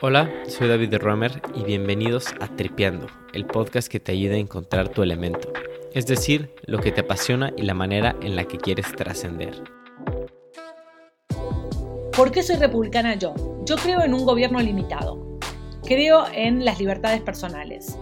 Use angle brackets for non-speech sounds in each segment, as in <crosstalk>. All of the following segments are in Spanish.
Hola, soy David Romer y bienvenidos a Tripeando, el podcast que te ayuda a encontrar tu elemento, es decir, lo que te apasiona y la manera en la que quieres trascender. ¿Por qué soy republicana yo? Yo creo en un gobierno limitado, creo en las libertades personales,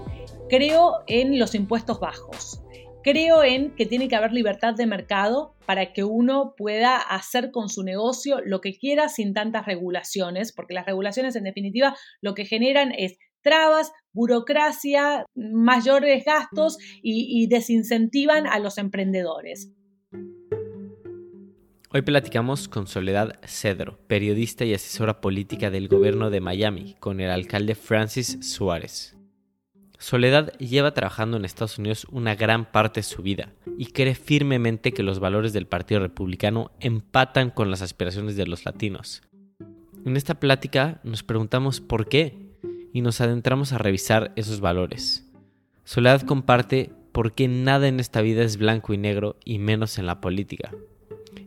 creo en los impuestos bajos, Creo en que tiene que haber libertad de mercado para que uno pueda hacer con su negocio lo que quiera sin tantas regulaciones, porque las regulaciones en definitiva lo que generan es trabas, burocracia, mayores gastos y, desincentivan a los emprendedores. Hoy platicamos con Soledad Cedro, periodista y asesora política del gobierno de Miami, con el alcalde Francis Suárez. Soledad lleva trabajando en Estados Unidos una gran parte de su vida y cree firmemente que los valores del Partido Republicano empatan con las aspiraciones de los latinos. En esta plática nos preguntamos por qué y nos adentramos a revisar esos valores. Soledad comparte por qué nada en esta vida es blanco y negro y menos en la política.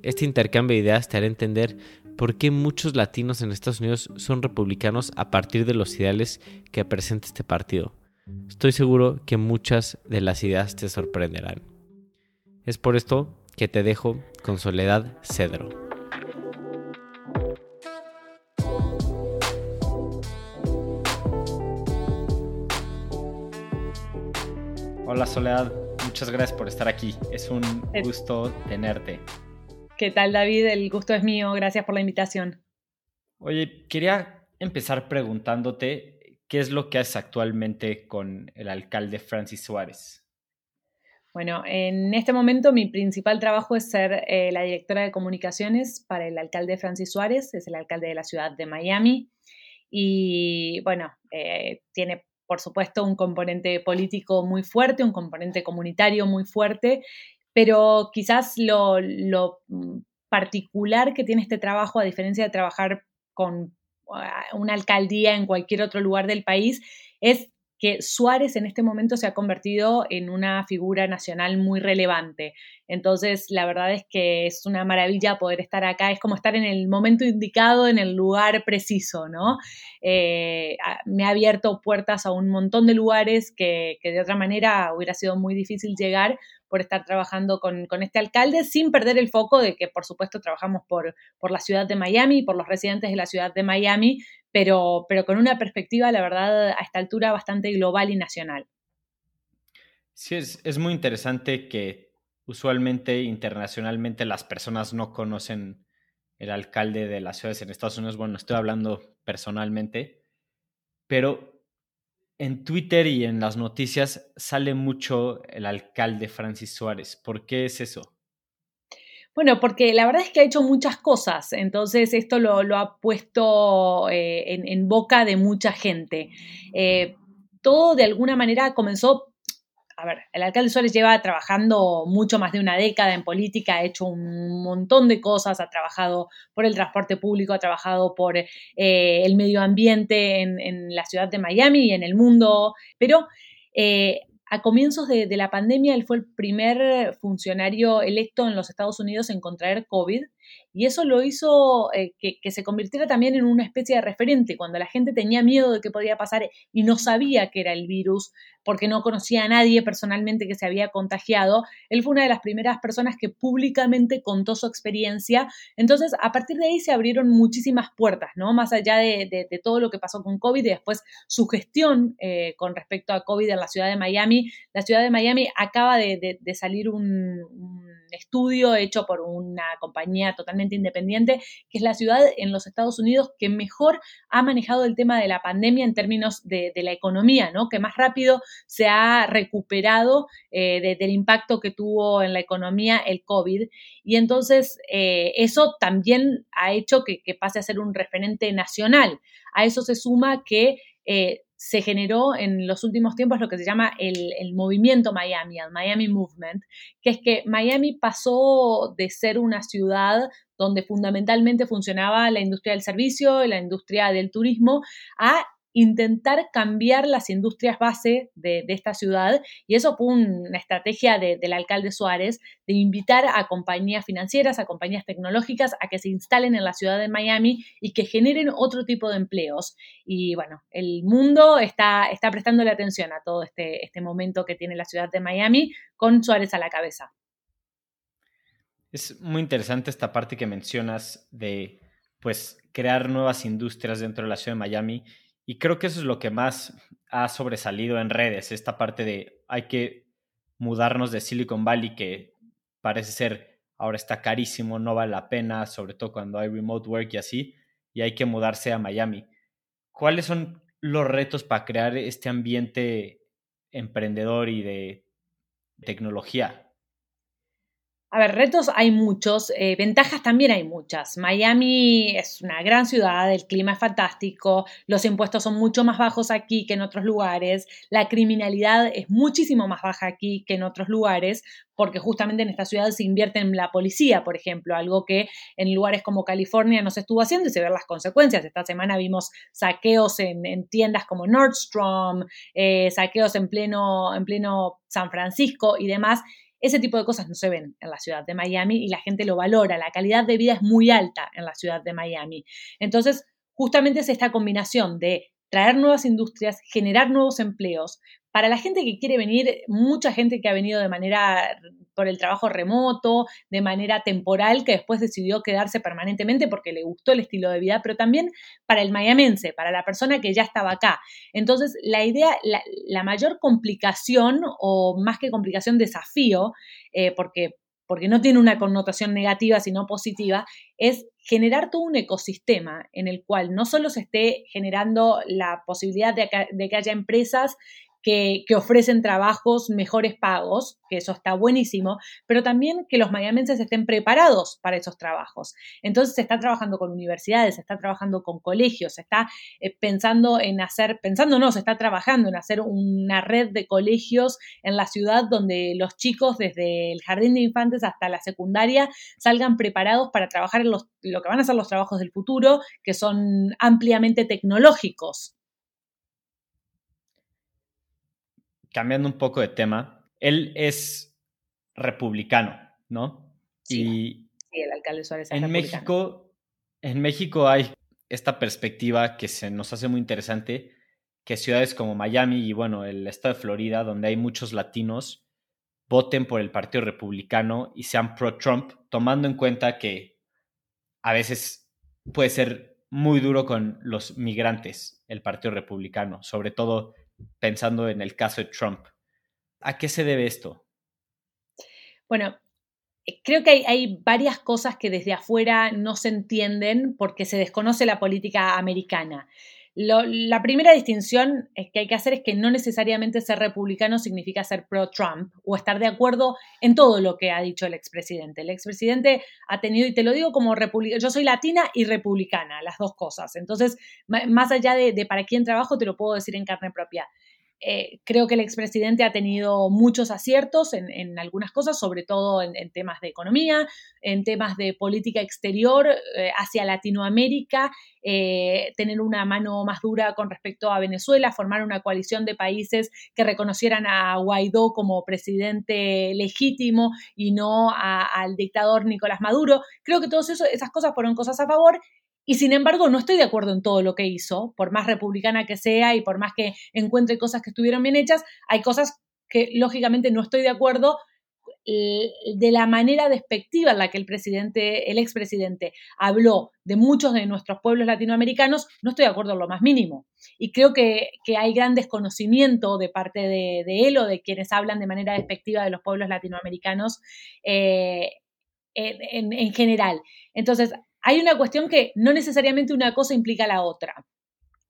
Este intercambio de ideas te hará entender por qué muchos latinos en Estados Unidos son republicanos a partir de los ideales que presenta este partido Estoy seguro que muchas de las ideas te sorprenderán. Es por esto que te dejo con Soledad Cedro. Hola Soledad, muchas gracias por estar aquí. Es un gusto tenerte. ¿Qué tal David? El gusto es mío. Gracias por la invitación. Oye, quería empezar preguntándote ¿Qué es lo que haces actualmente con el alcalde Francis Suárez? Bueno, en este momento mi principal trabajo es ser eh, la directora de comunicaciones para el alcalde Francis Suárez, es el alcalde de la ciudad de Miami. Y bueno, eh, tiene por supuesto un componente político muy fuerte, un componente comunitario muy fuerte, pero quizás lo, mm, particular que tiene este trabajo, a diferencia de trabajar con una alcaldía en cualquier otro lugar del país, es que Suárez en este momento se ha convertido en una figura nacional muy relevante. Entonces, la verdad es que es una maravilla poder estar acá, es como estar en el momento indicado, en el lugar preciso, ¿no? Eh, me ha abierto puertas a un montón de lugares que, que de otra manera hubiera sido muy difícil llegar, por estar trabajando con, este alcalde, sin perder el foco de que, por supuesto, trabajamos por, por la ciudad de Miami, por los residentes de la ciudad de Miami, pero, pero con una perspectiva, la verdad, a esta altura bastante global y nacional. Sí, es, es muy interesante que usualmente internacionalmente las personas no conocen el alcalde de las ciudades en Estados Unidos. Bueno, estoy hablando personalmente, pero en Twitter y en las noticias sale mucho el alcalde Francis Suárez. ¿Por qué es eso? Bueno, porque la verdad es que ha hecho muchas cosas, entonces esto lo, ha puesto eh, en, boca de mucha gente. Eh, todo de alguna manera comenzó a ver, el alcalde Suárez lleva trabajando mucho más de una década en política, ha hecho un montón de cosas, ha trabajado por el transporte público, ha trabajado por eh, el medio ambiente en, la ciudad de Miami y en el mundo, pero eh, a comienzos de, la pandemia él fue el primer funcionario electo en los Estados Unidos en contraer COVID y eso lo hizo eh, que, se convirtiera también en una especie de referente. Cuando la gente tenía miedo de que podía pasar y no sabía que era el virus, porque no conocía a nadie personalmente que se había contagiado, él fue una de las primeras personas que públicamente contó su experiencia. Entonces, a partir de ahí se abrieron muchísimas puertas, ¿no? Más allá de, todo lo que pasó con COVID y después su gestión eh, con respecto a COVID en la ciudad de Miami. La ciudad de Miami acaba de, salir un estudio hecho por una compañía totalmente independiente, que es la ciudad en los Estados Unidos que mejor ha manejado el tema de la pandemia en términos de, la economía, ¿no? Que más rápido se ha recuperado eh, del impacto que tuvo en la economía el COVID. Y entonces eh, eso también ha hecho que, pase a ser un referente nacional. A eso se suma que eh, se generó en los últimos tiempos lo que se llama el, movimiento Miami, el Miami Movement, que es que Miami pasó de ser una ciudad donde fundamentalmente funcionaba la industria del servicio, la industria del turismo, a intentar cambiar las industrias base de, esta ciudad y eso fue una estrategia del alcalde Suárez de invitar a compañías financieras, a compañías tecnológicas a que se instalen en la ciudad de Miami y que generen otro tipo de empleos. Y bueno, el mundo está, está prestando la atención a todo este, este momento que tiene la ciudad de Miami con Suárez a la cabeza. Es muy interesante esta parte que mencionas de pues crear nuevas industrias dentro de la ciudad de Miami y creo que eso es lo que más ha sobresalido en redes, esta parte de hay que mudarnos de Silicon Valley que parece ser ahora está carísimo, no vale la pena, sobre todo cuando hay remote work y así, y hay que mudarse a Miami. ¿Cuáles son los retos para crear este ambiente emprendedor y de tecnología? A ver, retos hay muchos, eh, ventajas también hay muchas. Miami es una gran ciudad, el clima es fantástico, los impuestos son mucho más bajos aquí que en otros lugares, la criminalidad es muchísimo más baja aquí que en otros lugares, porque justamente en esta ciudad se invierte en la policía, por ejemplo, algo que en lugares como California no se estuvo haciendo y se ven las consecuencias. Esta semana vimos saqueos en, tiendas como Nordstrom, eh, saqueos en pleno, en pleno San Francisco y demás ese tipo de cosas no se ven en la ciudad de Miami y la gente lo valora. La calidad de vida es muy alta en la ciudad de Miami. Entonces, justamente es esta combinación de traer nuevas industrias, generar nuevos empleos, para la gente que quiere venir, mucha gente que ha venido de manera por el trabajo remoto, de manera temporal, que después decidió quedarse permanentemente porque le gustó el estilo de vida, pero también para el mayamense, para la persona que ya estaba acá. Entonces, la idea, la, mayor complicación, o más que complicación, desafío, eh, porque porque no tiene una connotación negativa, sino positiva, es generar todo un ecosistema en el cual no solo se esté generando la posibilidad de que haya empresas que, ofrecen trabajos mejores pagos, que eso está buenísimo, pero también que los mayamenses estén preparados para esos trabajos. Entonces se está trabajando con universidades, se está trabajando con colegios, se está eh, pensando en hacer, pensando no, se está trabajando en hacer una red de colegios en la ciudad donde los chicos desde el jardín de infantes hasta la secundaria salgan preparados para trabajar en los, lo que van a ser los trabajos del futuro, que son ampliamente tecnológicos. Cambiando un poco de tema, él es republicano, ¿no? Sí, y el alcalde Suárez en México, en México hay esta perspectiva que se nos hace muy interesante, que ciudades como Miami y bueno, el estado de Florida, donde hay muchos latinos, voten por el Partido Republicano y sean pro-Trump, tomando en cuenta que a veces puede ser muy duro con los migrantes el Partido Republicano, sobre todo pensando en el caso de Trump. ¿A qué se debe esto? Bueno, eh, creo que hay, varias cosas que desde afuera no se entienden porque se desconoce la política americana. La primera distinción que hay que hacer es que no necesariamente ser republicano significa ser pro-Trump o estar de acuerdo en todo lo que ha dicho el expresidente. El expresidente ha tenido, y te lo digo como republicano, yo soy latina y republicana, las dos cosas. Entonces, más allá de para quién trabajo, te lo puedo decir en carne propia. Eh, creo que el expresidente ha tenido muchos aciertos en, algunas cosas, sobre todo en, temas de economía, en temas de política exterior eh, hacia Latinoamérica, eh, tener una mano más dura con respecto a Venezuela, formar una coalición de países que reconocieran a Guaidó como presidente legítimo y no al dictador Nicolás Maduro. Creo que todas esas cosas fueron cosas a favor y sin embargo, no estoy de acuerdo en todo lo que hizo, por más republicana que sea y por más que encuentre cosas que estuvieron bien hechas, hay cosas que lógicamente no estoy de acuerdo eh, de la manera despectiva en la que el presidente, el expresidente, habló de muchos de nuestros pueblos latinoamericanos, no estoy de acuerdo en lo más mínimo. Y creo que, hay gran desconocimiento de parte de, él o de quienes hablan de manera despectiva de los pueblos latinoamericanos eh, en, en general. Entonces, hay una cuestión que no necesariamente una cosa implica la otra.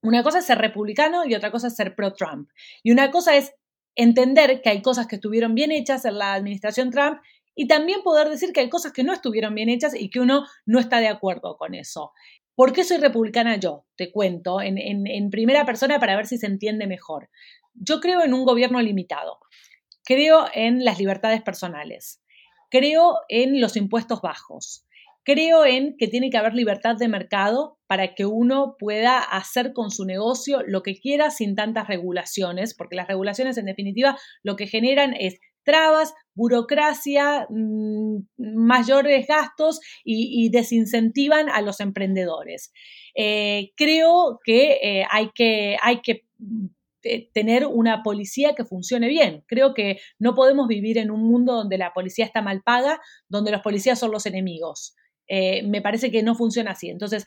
Una cosa es ser republicano y otra cosa es ser pro-Trump. Y una cosa es entender que hay cosas que estuvieron bien hechas en la administración Trump y también poder decir que hay cosas que no estuvieron bien hechas y que uno no está de acuerdo con eso. ¿Por qué soy republicana yo? Te cuento en, en primera persona para ver si se entiende mejor. Yo creo en un gobierno limitado. Creo en las libertades personales. Creo en los impuestos bajos Creo en que tiene que haber libertad de mercado para que uno pueda hacer con su negocio lo que quiera sin tantas regulaciones, porque las regulaciones en definitiva lo que generan es trabas, burocracia, mm, mayores gastos y, desincentivan a los emprendedores. Eh, creo que, eh, hay que hay que eh, tener una policía que funcione bien. Creo que no podemos vivir en un mundo donde la policía está mal paga, donde los policías son los enemigos. Me parece que no funciona así. Entonces,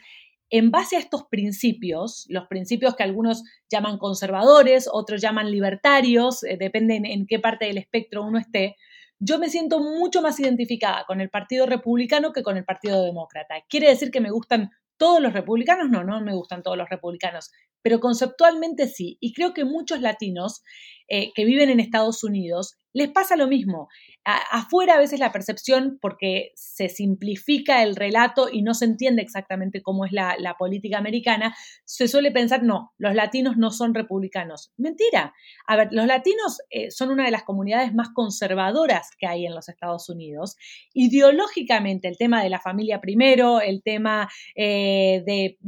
en base a estos principios, los principios que algunos llaman conservadores, otros llaman libertarios, eh, depende en, qué parte del espectro uno esté, yo me siento mucho más identificada con el Partido Republicano que con el Partido Demócrata. ¿Quiere decir que me gustan todos los republicanos? No, no me gustan todos los republicanos, pero conceptualmente sí. Y creo que muchos latinos eh, que viven en Estados Unidos les pasa lo mismo afuera a veces la percepción, porque se simplifica el relato y no se entiende exactamente cómo es la, política americana, se suele pensar, no, los latinos no son republicanos. Mentira. A ver, los latinos eh, son una de las comunidades más conservadoras que hay en los Estados Unidos. Ideológicamente, el tema de la familia primero, el tema eh, de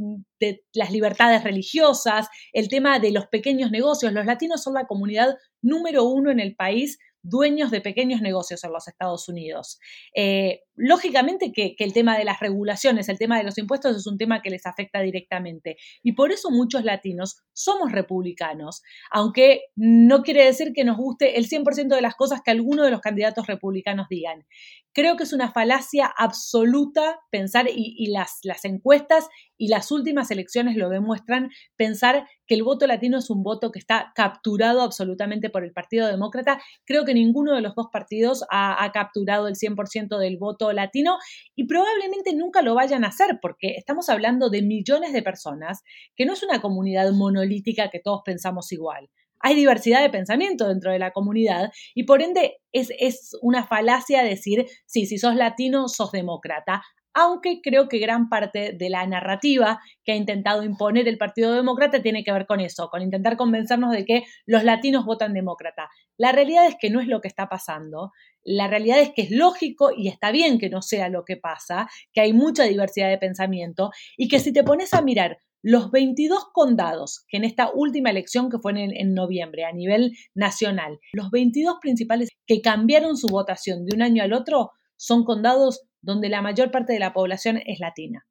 de las libertades religiosas, el tema de los pequeños negocios. Los latinos son la comunidad número uno en el país dueños de pequeños negocios en los Estados Unidos. Eh, lógicamente que, el tema de las regulaciones, el tema de los impuestos es un tema que les afecta directamente. Y por eso muchos latinos somos republicanos, aunque no quiere decir que nos guste el 100% de las cosas que alguno de los candidatos republicanos digan. Creo que es una falacia absoluta pensar, y, las, encuestas y las últimas elecciones lo demuestran, pensar que el voto latino es un voto que está capturado absolutamente por el Partido Demócrata. Creo que ninguno de los dos partidos ha, ha capturado el 100% del voto latino y probablemente nunca lo vayan a hacer porque estamos hablando de millones de personas, que no es una comunidad monolítica que todos pensamos igual. Hay diversidad de pensamiento dentro de la comunidad y por ende es, es una falacia decir, sí, si sos latino, sos demócrata aunque creo que gran parte de la narrativa que ha intentado imponer el Partido Demócrata tiene que ver con eso, con intentar convencernos de que los latinos votan demócrata. La realidad es que no es lo que está pasando. La realidad es que es lógico y está bien que no sea lo que pasa, que hay mucha diversidad de pensamiento y que si te pones a mirar los 22 condados que en esta última elección que fue en, en, noviembre a nivel nacional, los 22 principales que cambiaron su votación de un año al otro son condados donde la mayor parte de la población es latina.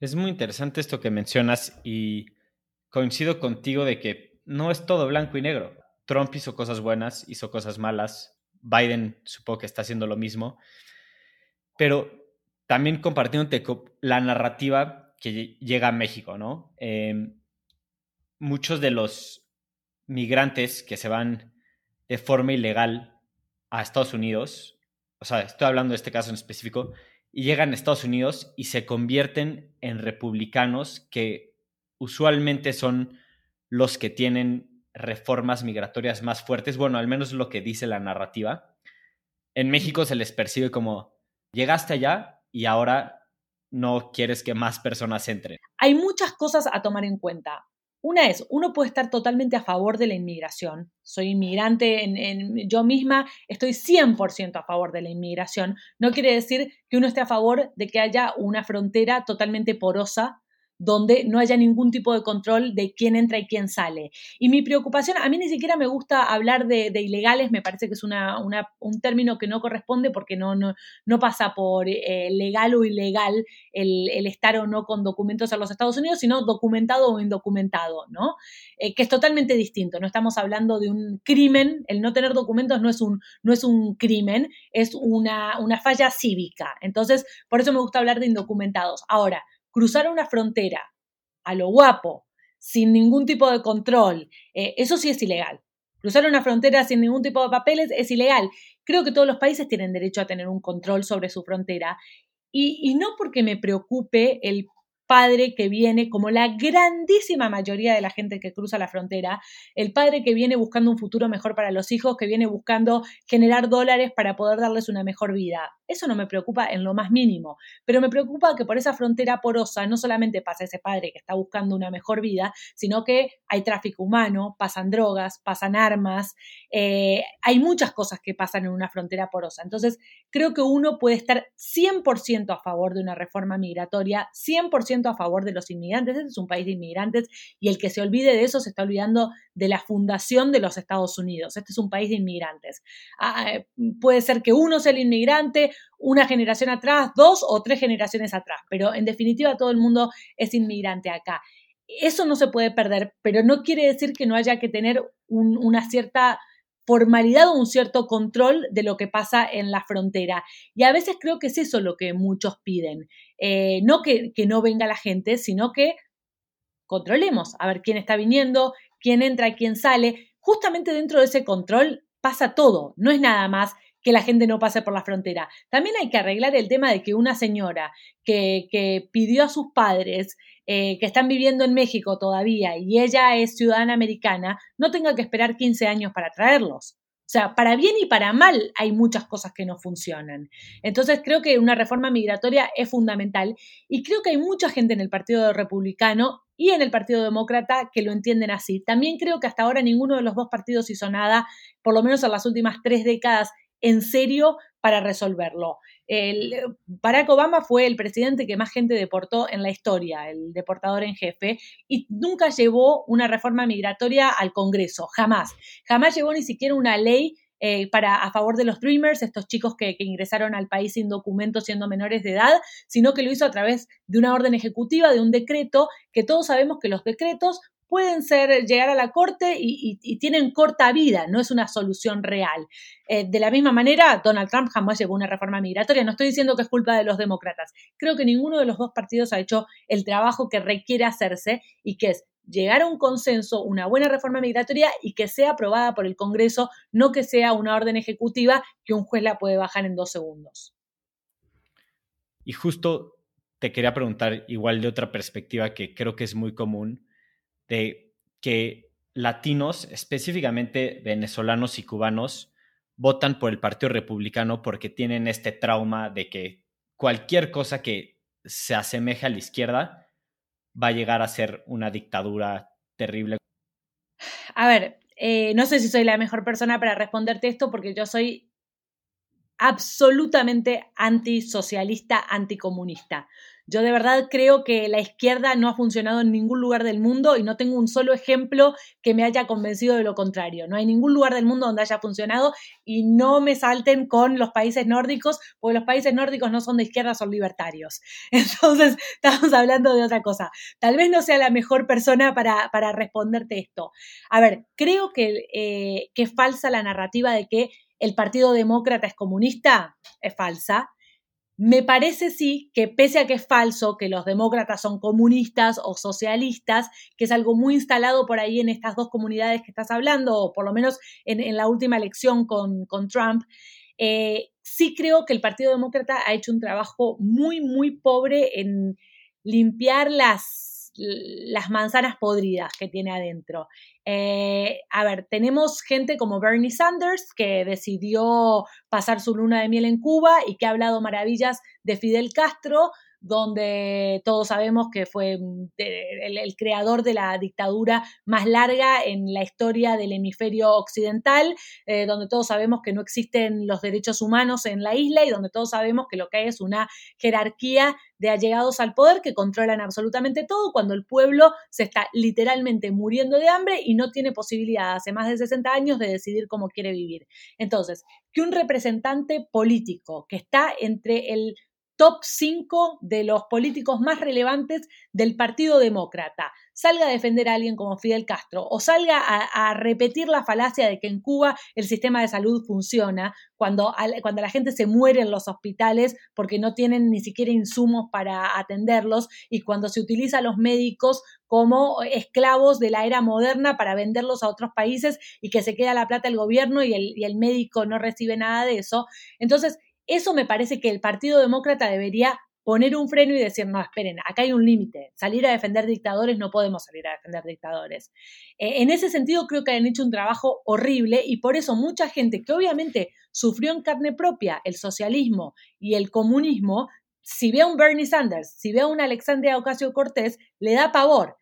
Es muy interesante esto que mencionas y coincido contigo de que no es todo blanco y negro. Trump hizo cosas buenas, hizo cosas malas, Biden supongo que está haciendo lo mismo, pero también compartiéndote la narrativa que llega a México, ¿no? Em, muchos de los migrantes que se van de forma ilegal a Estados Unidos o sea, estoy hablando de este caso en específico, y llegan a Estados Unidos y se convierten en republicanos que usualmente son los que tienen reformas migratorias más fuertes, bueno, al menos lo que dice la narrativa. En México se les percibe como, llegaste allá y ahora no quieres que más personas entren. Hay muchas cosas a tomar en cuenta. Una es, uno puede estar totalmente a favor de la inmigración. Soy inmigrante, en, yo misma estoy 100% a favor de la inmigración. No quiere decir que uno esté a favor de que haya una frontera totalmente porosa donde no haya ningún tipo de control de quién entra y quién sale. Y mi preocupación, a mí ni siquiera me gusta hablar de, ilegales, me parece que es una, un término que no corresponde porque no, no, no pasa por eh, legal o ilegal el, estar o no con documentos en los Estados Unidos, sino documentado o indocumentado, ¿no? Eh, que es totalmente distinto, no estamos hablando de un crimen, el no tener documentos no es un, no es un crimen, es una, una falla cívica. Entonces, por eso me gusta hablar de indocumentados. Ahora, cruzar una frontera a lo guapo, sin ningún tipo de control, eh, eso sí es ilegal. Cruzar una frontera sin ningún tipo de papeles es ilegal. Creo que todos los países tienen derecho a tener un control sobre su frontera y, no porque me preocupe el padre que viene, como la grandísima mayoría de la gente que cruza la frontera, el padre que viene buscando un futuro mejor para los hijos, que viene buscando generar dólares para poder darles una mejor vida. Eso no me preocupa en lo más mínimo, pero me preocupa que por esa frontera porosa no solamente pasa ese padre que está buscando una mejor vida, sino que hay tráfico humano, pasan drogas, pasan armas, eh, hay muchas cosas que pasan en una frontera porosa. Entonces, creo que uno puede estar 100% a favor de una reforma migratoria, 100% a favor de los inmigrantes. Este es un país de inmigrantes y el que se olvide de eso se está olvidando de la fundación de los Estados Unidos. Este es un país de inmigrantes. Ah, eh, puede ser que uno sea el inmigrante, una generación atrás, dos o tres generaciones atrás, pero en definitiva todo el mundo es inmigrante acá. Eso no se puede perder, pero no quiere decir que no haya que tener una cierta formalidad o un cierto control de lo que pasa en la frontera. Y a veces creo que es eso lo que muchos piden. Eh, no que, que no venga la gente, sino que controlemos a ver quién está viniendo, quién entra, quién sale. Justamente dentro de ese control pasa todo. No es nada más que la gente no pase por la frontera. También hay que arreglar el tema de que una señora que, pidió a sus padres eh, que están viviendo en México todavía y ella es ciudadana americana, no tenga que esperar 15 años para traerlos. O sea, para bien y para mal hay muchas cosas que no funcionan. Entonces creo que una reforma migratoria es fundamental y creo que hay mucha gente en el Partido Republicano y en el Partido Demócrata que lo entienden así. También creo que hasta ahora ninguno de los dos partidos hizo nada, por lo menos en las últimas tres décadas, en serio para resolverlo. Barack Obama fue el presidente que más gente deportó en la historia, el deportador en jefe, y nunca llevó una reforma migratoria al Congreso, jamás. Jamás llevó ni siquiera una ley eh, para, a favor de los Dreamers, estos chicos que, que, ingresaron al país sin documentos siendo menores de edad, sino que lo hizo a través de una orden ejecutiva, de un decreto, que todos sabemos que los decretos pueden ser, llegar a la corte y, tienen corta vida, no es una solución real. Eh, de la misma manera, Donald Trump jamás llevó una reforma migratoria. No estoy diciendo que es culpa de los demócratas. Creo que ninguno de los dos partidos ha hecho el trabajo que requiere hacerse y que es llegar a un consenso, una buena reforma migratoria y que sea aprobada por el Congreso, no que sea una orden ejecutiva que un juez la puede bajar en dos segundos. Y justo te quería preguntar, igual de otra perspectiva que creo que es muy común, de que latinos, específicamente venezolanos y cubanos, votan por el Partido Republicano porque tienen este trauma de que cualquier cosa que se asemeje a la izquierda va a llegar a ser una dictadura terrible. A ver, eh, no sé si soy la mejor persona para responderte esto porque yo soy absolutamente antisocialista, anticomunista. Yo de verdad creo que la izquierda no ha funcionado en ningún lugar del mundo y no tengo un solo ejemplo que me haya convencido de lo contrario. No hay ningún lugar del mundo donde haya funcionado y no me salten con los países nórdicos, porque los países nórdicos no son de izquierda, son libertarios. <laughs> Entonces, estamos hablando de otra cosa. Tal vez no sea la mejor persona para, para responderte esto. A ver, creo que, eh, que es falsa la narrativa de que el Partido Demócrata es comunista. Es falsa me parece sí que pese a que es falso que los demócratas son comunistas o socialistas, que es algo muy instalado por ahí en estas dos comunidades que estás hablando, o por lo menos en, la última elección con, Trump, eh, sí creo que el Partido Demócrata ha hecho un trabajo muy, muy pobre en limpiar las las manzanas podridas que tiene adentro. Eh, a ver, tenemos gente como Bernie Sanders que decidió pasar su luna de miel en Cuba y que ha hablado maravillas de Fidel Castro, donde todos sabemos que fue mm, el, creador de la dictadura más larga en la historia del hemisferio occidental, eh, donde todos sabemos que no existen los derechos humanos en la isla y donde todos sabemos que lo que hay es una jerarquía de allegados al poder que controlan absolutamente todo cuando el pueblo se está literalmente muriendo de hambre y no tiene posibilidad hace más de 60 años de decidir cómo quiere vivir. Entonces, que un representante político que está entre el top 5 de los políticos más relevantes del Partido Demócrata salga a defender a alguien como Fidel Castro o salga a, repetir la falacia de que en Cuba el sistema de salud funciona cuando, cuando la gente se muere en los hospitales porque no tienen ni siquiera insumos para atenderlos y cuando se utiliza a los médicos como esclavos de la era moderna para venderlos a otros países y que se queda la plata el gobierno y el, y el médico no recibe nada de eso. Entonces, eso me parece que el Partido Demócrata debería poner un freno y decir, no, esperen, acá hay un límite. Salir a defender dictadores, no podemos salir a defender dictadores. Eh, en ese sentido, creo que han hecho un trabajo horrible y por eso mucha gente que obviamente sufrió en carne propia el socialismo y el comunismo, si ve a un Bernie Sanders, si ve a un Alexandria Ocasio Cortés, le da pavor.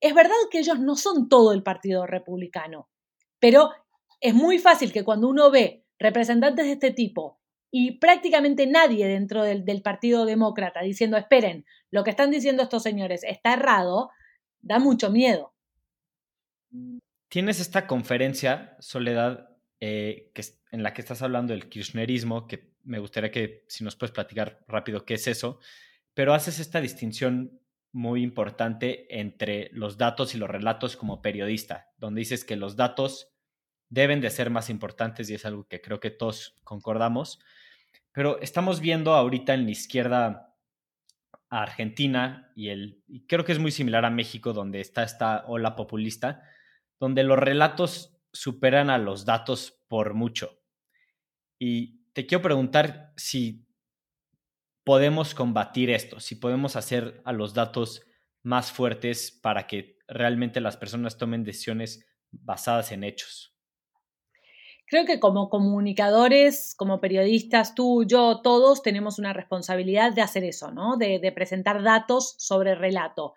Es verdad que ellos no son todo el Partido Republicano, pero es muy fácil que cuando uno ve representantes de este tipo y prácticamente nadie dentro del, Partido Demócrata diciendo, esperen, lo que están diciendo estos señores está errado, da mucho miedo. Tienes esta conferencia, Soledad, eh, que, en la que estás hablando del kirchnerismo, que me gustaría que si nos puedes platicar rápido qué es eso, pero haces esta distinción muy importante entre los datos y los relatos como periodista, donde dices que los datos deben de ser más importantes y es algo que creo que todos concordamos. Pero estamos viendo ahorita en la izquierda a Argentina y, el, creo que es muy similar a México, donde está esta ola populista, donde los relatos superan a los datos por mucho. Y te quiero preguntar si podemos combatir esto, si podemos hacer a los datos más fuertes para que realmente las personas tomen decisiones basadas en hechos. Creo que como comunicadores, como periodistas, tú, yo, todos tenemos una responsabilidad de hacer eso, ¿no? De, presentar datos sobre relato.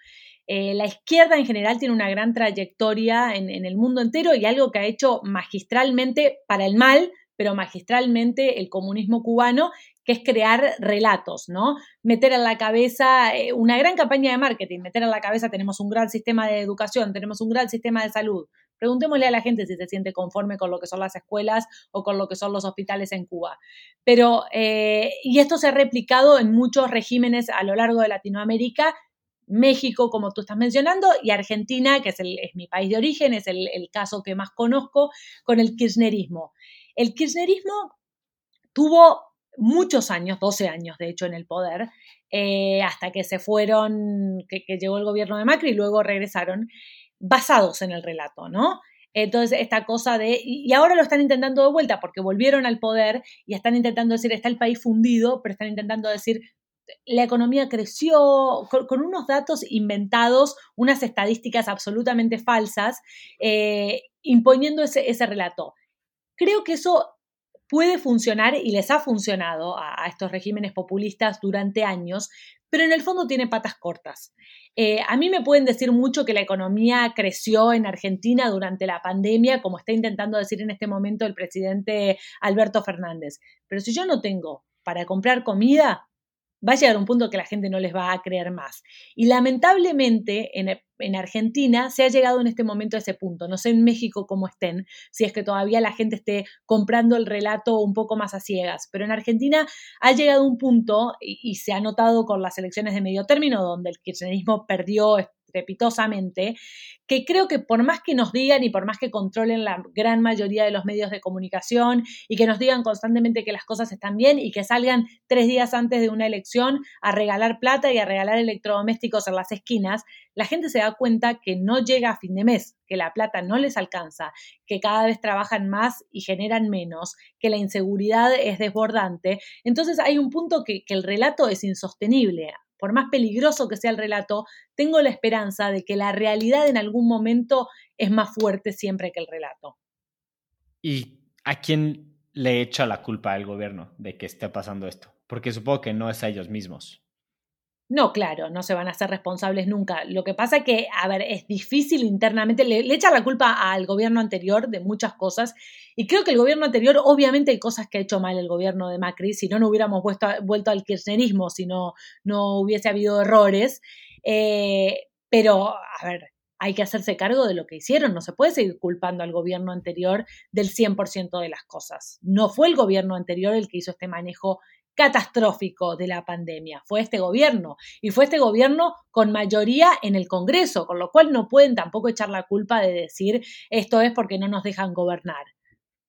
Eh, la izquierda en general tiene una gran trayectoria en, el mundo entero y algo que ha hecho magistralmente para el mal, pero magistralmente el comunismo cubano, que es crear relatos, ¿no? Meter en la cabeza eh, una gran campaña de marketing, meter en la cabeza tenemos un gran sistema de educación, tenemos un gran sistema de salud, Preguntémosle a la gente si se siente conforme con lo que son las escuelas o con lo que son los hospitales en Cuba. Pero, eh, y esto se ha replicado en muchos regímenes a lo largo de Latinoamérica, México, como tú estás mencionando, y Argentina, que es, mi país de origen, es el, caso que más conozco, con el kirchnerismo. El kirchnerismo tuvo muchos años, 12 años de hecho en el poder, eh, hasta que se fueron, que, llegó el gobierno de Macri y luego regresaron basados en el relato, ¿no? Entonces, esta cosa de, y ahora lo están intentando de vuelta porque volvieron al poder y están intentando decir, está el país fundido, pero están intentando decir, la economía creció con, unos datos inventados, unas estadísticas absolutamente falsas, eh, imponiendo ese, ese relato. Creo que eso puede funcionar y les ha funcionado a, estos regímenes populistas durante años, pero en el fondo tiene patas cortas. Eh, a mí me pueden decir mucho que la economía creció en Argentina durante la pandemia, como está intentando decir en este momento el presidente Alberto Fernández. Pero si yo no tengo para comprar comida, va a llegar un punto que la gente no les va a creer más. Y lamentablemente en, en, Argentina se ha llegado en este momento a ese punto. No sé en México cómo estén, si es que todavía la gente esté comprando el relato un poco más a ciegas, pero en Argentina ha llegado un punto y, y se ha notado con las elecciones de medio término, donde el kirchnerismo perdió estrepitosamente, que creo que por más que nos digan y por más que controlen la gran mayoría de los medios de comunicación y que nos digan constantemente que las cosas están bien y que salgan tres días antes de una elección a regalar plata y a regalar electrodomésticos en las esquinas, la gente se da cuenta que no llega a fin de mes, que la plata no les alcanza, que cada vez trabajan más y generan menos, que la inseguridad es desbordante. Entonces hay un punto que, que el relato es insostenible por más peligroso que sea el relato, tengo la esperanza de que la realidad en algún momento es más fuerte siempre que el relato. ¿Y a quién le echa la culpa al gobierno de que esté pasando esto? Porque supongo que no es a ellos mismos. No, claro, no se van a hacer responsables nunca. Lo que pasa que, a ver, es difícil internamente, le, echa la culpa al gobierno anterior de muchas cosas y creo que el gobierno anterior, obviamente hay cosas que ha hecho mal el gobierno de Macri, si no, no hubiéramos vuelto, vuelto al kirchnerismo, si no, no hubiese habido errores. Eh, pero, a ver, hay que hacerse cargo de lo que hicieron. No se puede seguir culpando al gobierno anterior del 100% de las cosas. No fue el gobierno anterior el que hizo este manejo catastrófico de la pandemia. Fue este gobierno y fue este gobierno con mayoría en el Congreso, con lo cual no pueden tampoco echar la culpa de decir esto es porque no nos dejan gobernar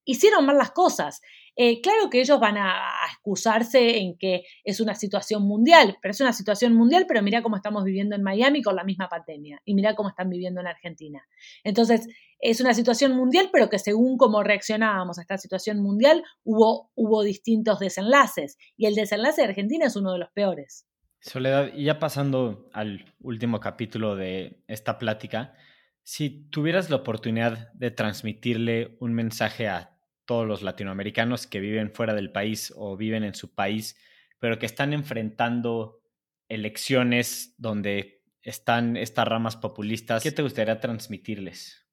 hicieron mal las cosas. Eh, claro que ellos van a, excusarse en que es una situación mundial, pero es una situación mundial, pero mira cómo estamos viviendo en Miami con la misma pandemia y mira cómo están viviendo en Argentina. Entonces, es una situación mundial, pero que según cómo reaccionábamos a esta situación mundial, hubo, hubo distintos desenlaces y el desenlace de Argentina es uno de los peores. Soledad, y ya pasando al último capítulo de esta plática, si tuvieras la oportunidad de transmitirle un mensaje a todos los latinoamericanos que viven fuera del país o viven en su país, pero que están enfrentando elecciones donde están estas ramas populistas, ¿qué te gustaría transmitirles?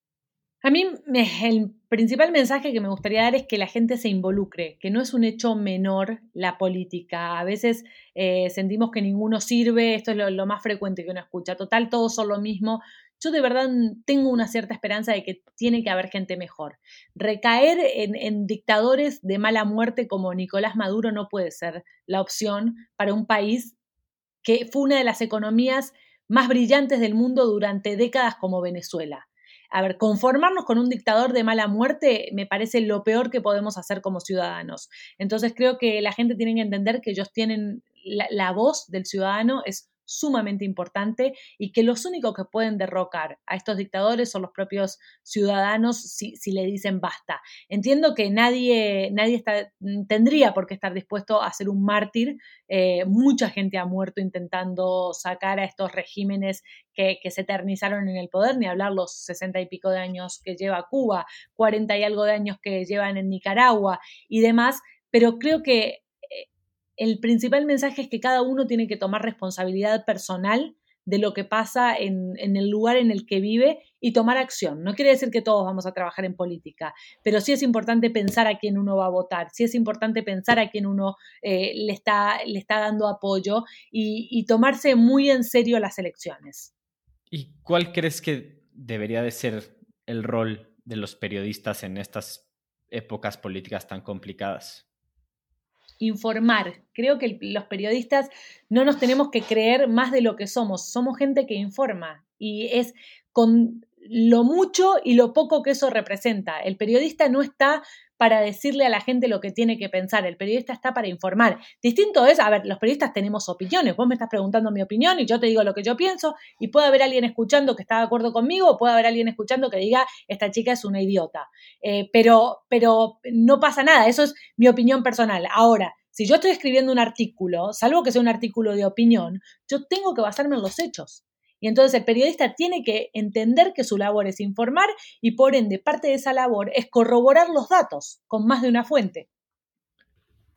A mí el principal mensaje que me gustaría dar es que la gente se involucre, que no es un hecho menor la política. A veces eh, sentimos que ninguno sirve, esto es lo, más frecuente que uno escucha. Total, todos son lo mismo. Yo de verdad tengo una cierta esperanza de que tiene que haber gente mejor. Recaer en, dictadores de mala muerte como Nicolás Maduro no puede ser la opción para un país que fue una de las economías más brillantes del mundo durante décadas como Venezuela a ver, conformarnos con un dictador de mala muerte me parece lo peor que podemos hacer como ciudadanos. Entonces creo que la gente tiene que entender que ellos tienen la, la voz del ciudadano es sumamente importante y que los únicos que pueden derrocar a estos dictadores son los propios ciudadanos si, le dicen basta. Entiendo que nadie, nadie está, tendría por qué estar dispuesto a ser un mártir. Eh, mucha gente ha muerto intentando sacar a estos regímenes que, que, se eternizaron en el poder, ni hablar los sesenta y pico de años que lleva Cuba, cuarenta y algo de años que llevan en Nicaragua y demás, pero creo que el principal mensaje es que cada uno tiene que tomar responsabilidad personal de lo que pasa en, el lugar en el que vive y tomar acción. No quiere decir que todos vamos a trabajar en política, pero sí es importante pensar a quién uno va a votar, sí es importante pensar a quién uno eh, le, está, le está dando apoyo y, y tomarse muy en serio las elecciones. ¿Y cuál crees que debería de ser el rol de los periodistas en estas épocas políticas tan complicadas? Informar. Creo que los periodistas no nos tenemos que creer más de lo que somos. Somos gente que informa y es con lo mucho y lo poco que eso representa. El periodista no está para decirle a la gente lo que tiene que pensar, el periodista está para informar. Distinto es, a ver, los periodistas tenemos opiniones, vos me estás preguntando mi opinión y yo te digo lo que yo pienso y puede haber alguien escuchando que está de acuerdo conmigo o puede haber alguien escuchando que diga, esta chica es una idiota. Eh, pero, pero no pasa nada, eso es mi opinión personal. Ahora, si yo estoy escribiendo un artículo, salvo que sea un artículo de opinión, yo tengo que basarme en los hechos. Y entonces el periodista tiene que entender que su labor es informar y por ende parte de esa labor es corroborar los datos con más de una fuente.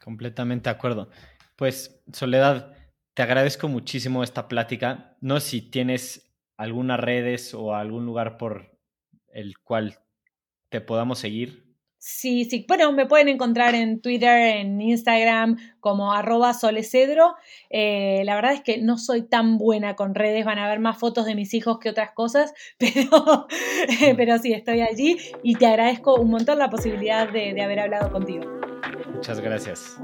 Completamente de acuerdo. Pues Soledad, te agradezco muchísimo esta plática. No si tienes algunas redes o algún lugar por el cual te podamos seguir. Sí, sí. Bueno, me pueden encontrar en Twitter, en Instagram, como arroba solecedro. Eh, la verdad es que no soy tan buena con redes, van a ver más fotos de mis hijos que otras cosas, <laughs> pero, pero sí, estoy allí y te agradezco un montón la posibilidad de, de haber hablado contigo. Muchas gracias.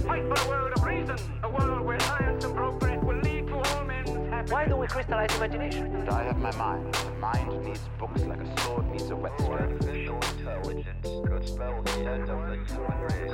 Fight for a world of reason, a world where science and progress will lead to all men's happiness. Why do we crystallize imagination? And I have my mind. The mind needs books like a sword needs a whetstone. Artificial intelligence could spell the end of the human race.